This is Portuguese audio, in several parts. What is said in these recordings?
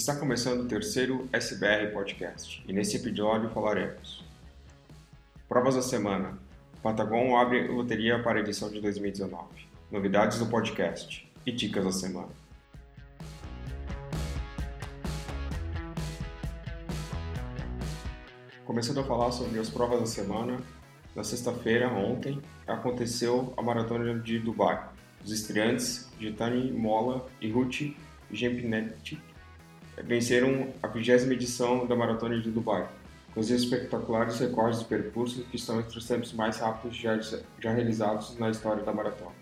Está começando o terceiro SBR Podcast e nesse episódio falaremos. Provas da Semana. Patagon abre loteria para a edição de 2019 Novidades do podcast e dicas da semana. Começando a falar sobre as provas da semana, na sexta-feira, ontem, aconteceu a Maratona de Dubai. Os estreantes, Gitani Mola e Ruth Gempinetti venceram a 20 edição da Maratona de Dubai, com os espetaculares recordes de percurso que estão entre os tempos mais rápidos já, já realizados na história da maratona.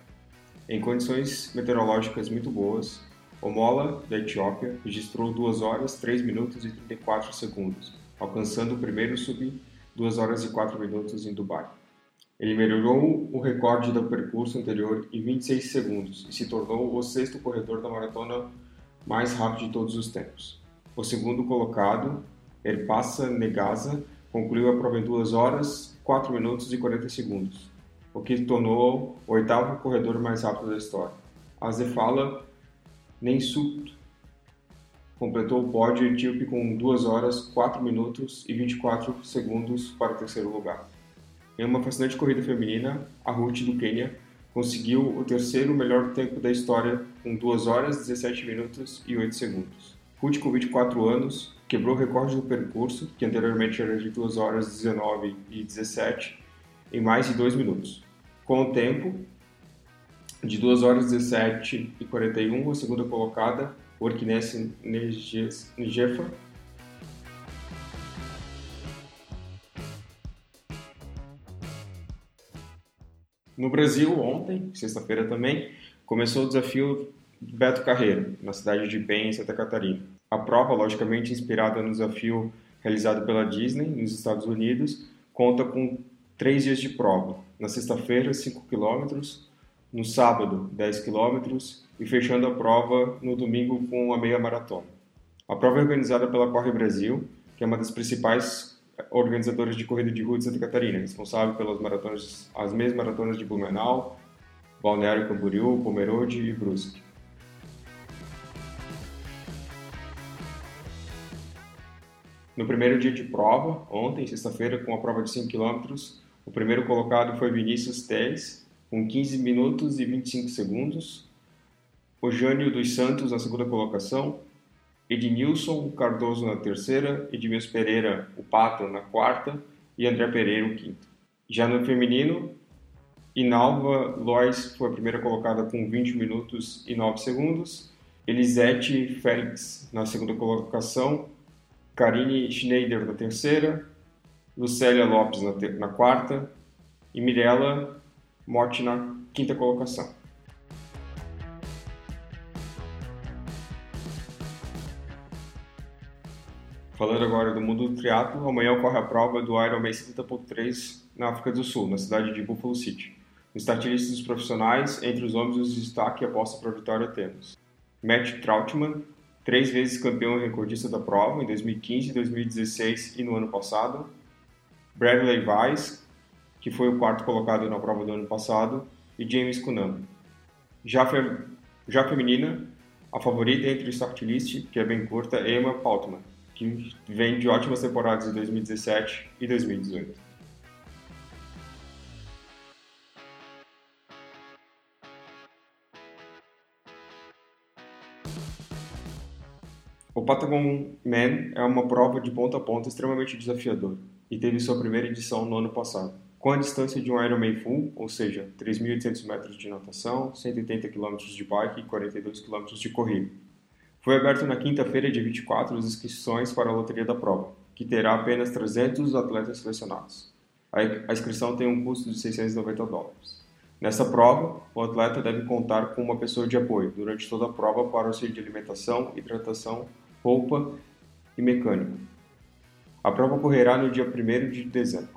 Em condições meteorológicas muito boas, o Mola, da Etiópia, registrou 2 horas 3 minutos e 34 segundos, alcançando o primeiro sub 2 horas e 4 minutos em Dubai. Ele melhorou o recorde do percurso anterior em 26 segundos e se tornou o sexto corredor da maratona mais rápido de todos os tempos. O segundo colocado, Erpassa Negaza, concluiu a prova em 2 horas, 4 minutos e 40 segundos, o que tornou o oitavo corredor mais rápido da história. A Zefala Nensut completou o pódio etíope com 2 horas, 4 minutos e 24 segundos para o terceiro lugar. Em uma fascinante corrida feminina, a Ruth do Quênia conseguiu o terceiro melhor tempo da história com 2 horas, 17 minutos e 8 segundos. Ruth, com 24 anos, quebrou o recorde do percurso, que anteriormente era de 2 horas, 19 e 17, em mais de 2 minutos. Com o tempo de 2 horas, 17 e 41, a segunda colocada, Orkness Ngefa, No Brasil, ontem, sexta-feira também, começou o desafio Beto Carreiro, na cidade de Penha, em Santa Catarina. A prova, logicamente inspirada no desafio realizado pela Disney nos Estados Unidos, conta com três dias de prova. Na sexta-feira, 5 km, no sábado, 10 km e fechando a prova no domingo com a meia maratona. A prova é organizada pela Corre Brasil, que é uma das principais organizadores de corrida de rua de Santa Catarina, responsável pelas maratonas, as mesmas maratonas de Blumenau, Balneário Camboriú, Pomerode e Brusque. No primeiro dia de prova, ontem, sexta-feira, com a prova de 5 km, o primeiro colocado foi Vinícius Teles, com 15 minutos e 25 segundos. O Jânio dos Santos na segunda colocação, Ednilson Cardoso na terceira, Edmilson Pereira, o Pato, na quarta e André Pereira, o quinto. Já no feminino, Inalva Lois foi a primeira colocada com 20 minutos e 9 segundos, Elisete Félix na segunda colocação, Karine Schneider na terceira, Lucélia Lopes na, na quarta e Mirella Morte na quinta colocação. Falando agora do mundo do triatlo, amanhã ocorre a prova do Ironman 70.3 na África do Sul, na cidade de Buffalo City. No start dos profissionais, entre os homens, os destaque aposta para a vitória temos Matt Troutman, três vezes campeão e recordista da prova, em 2015, 2016 e no ano passado. Bradley Weiss, que foi o quarto colocado na prova do ano passado, e James Cunham. Já. Já feminina, a favorita entre o start list, que é bem curta, é Emma Paultman que vem de ótimas temporadas em 2017 e 2018. O Patagon Man é uma prova de ponta a ponta extremamente desafiadora e teve sua primeira edição no ano passado. Com a distância de um Ironman full, ou seja, 3.800 metros de natação, 180 km de bike e 42 km de corrida. Foi aberto na quinta-feira, dia 24, as inscrições para a loteria da prova, que terá apenas 300 atletas selecionados. A inscrição tem um custo de 690 dólares. Nessa prova, o atleta deve contar com uma pessoa de apoio durante toda a prova para auxílio de alimentação, hidratação, roupa e mecânico. A prova ocorrerá no dia 1 de dezembro.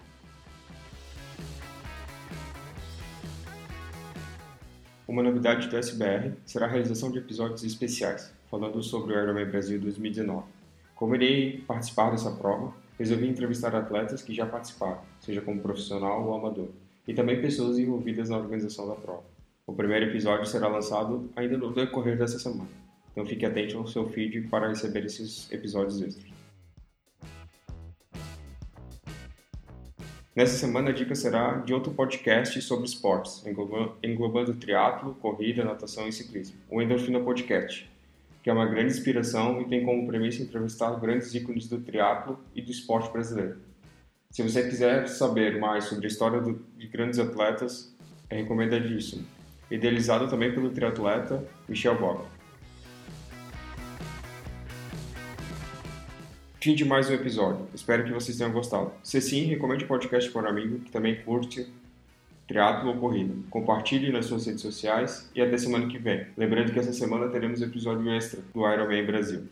Uma novidade do SBR será a realização de episódios especiais, falando sobre o Ironman Brasil 2019. Como irei participar dessa prova, resolvi entrevistar atletas que já participaram, seja como profissional ou amador, e também pessoas envolvidas na organização da prova. O primeiro episódio será lançado ainda no decorrer dessa semana. Então fique atento ao seu feed para receber esses episódios extras. Nessa semana a dica será de outro podcast sobre esportes, englobando triatlo, corrida, natação e ciclismo, o Endorfina Podcast, que é uma grande inspiração e tem como premissa entrevistar grandes ícones do triatlo e do esporte brasileiro. Se você quiser saber mais sobre a história do, de grandes atletas, é recomendadíssimo. Idealizado também pelo triatleta Michel Bock. Fim de mais um episódio. Espero que vocês tenham gostado. Se sim, recomende o podcast para um amigo que também curte triatlo ou corrida. Compartilhe nas suas redes sociais e até semana que vem. Lembrando que essa semana teremos episódio extra do Ironman Brasil.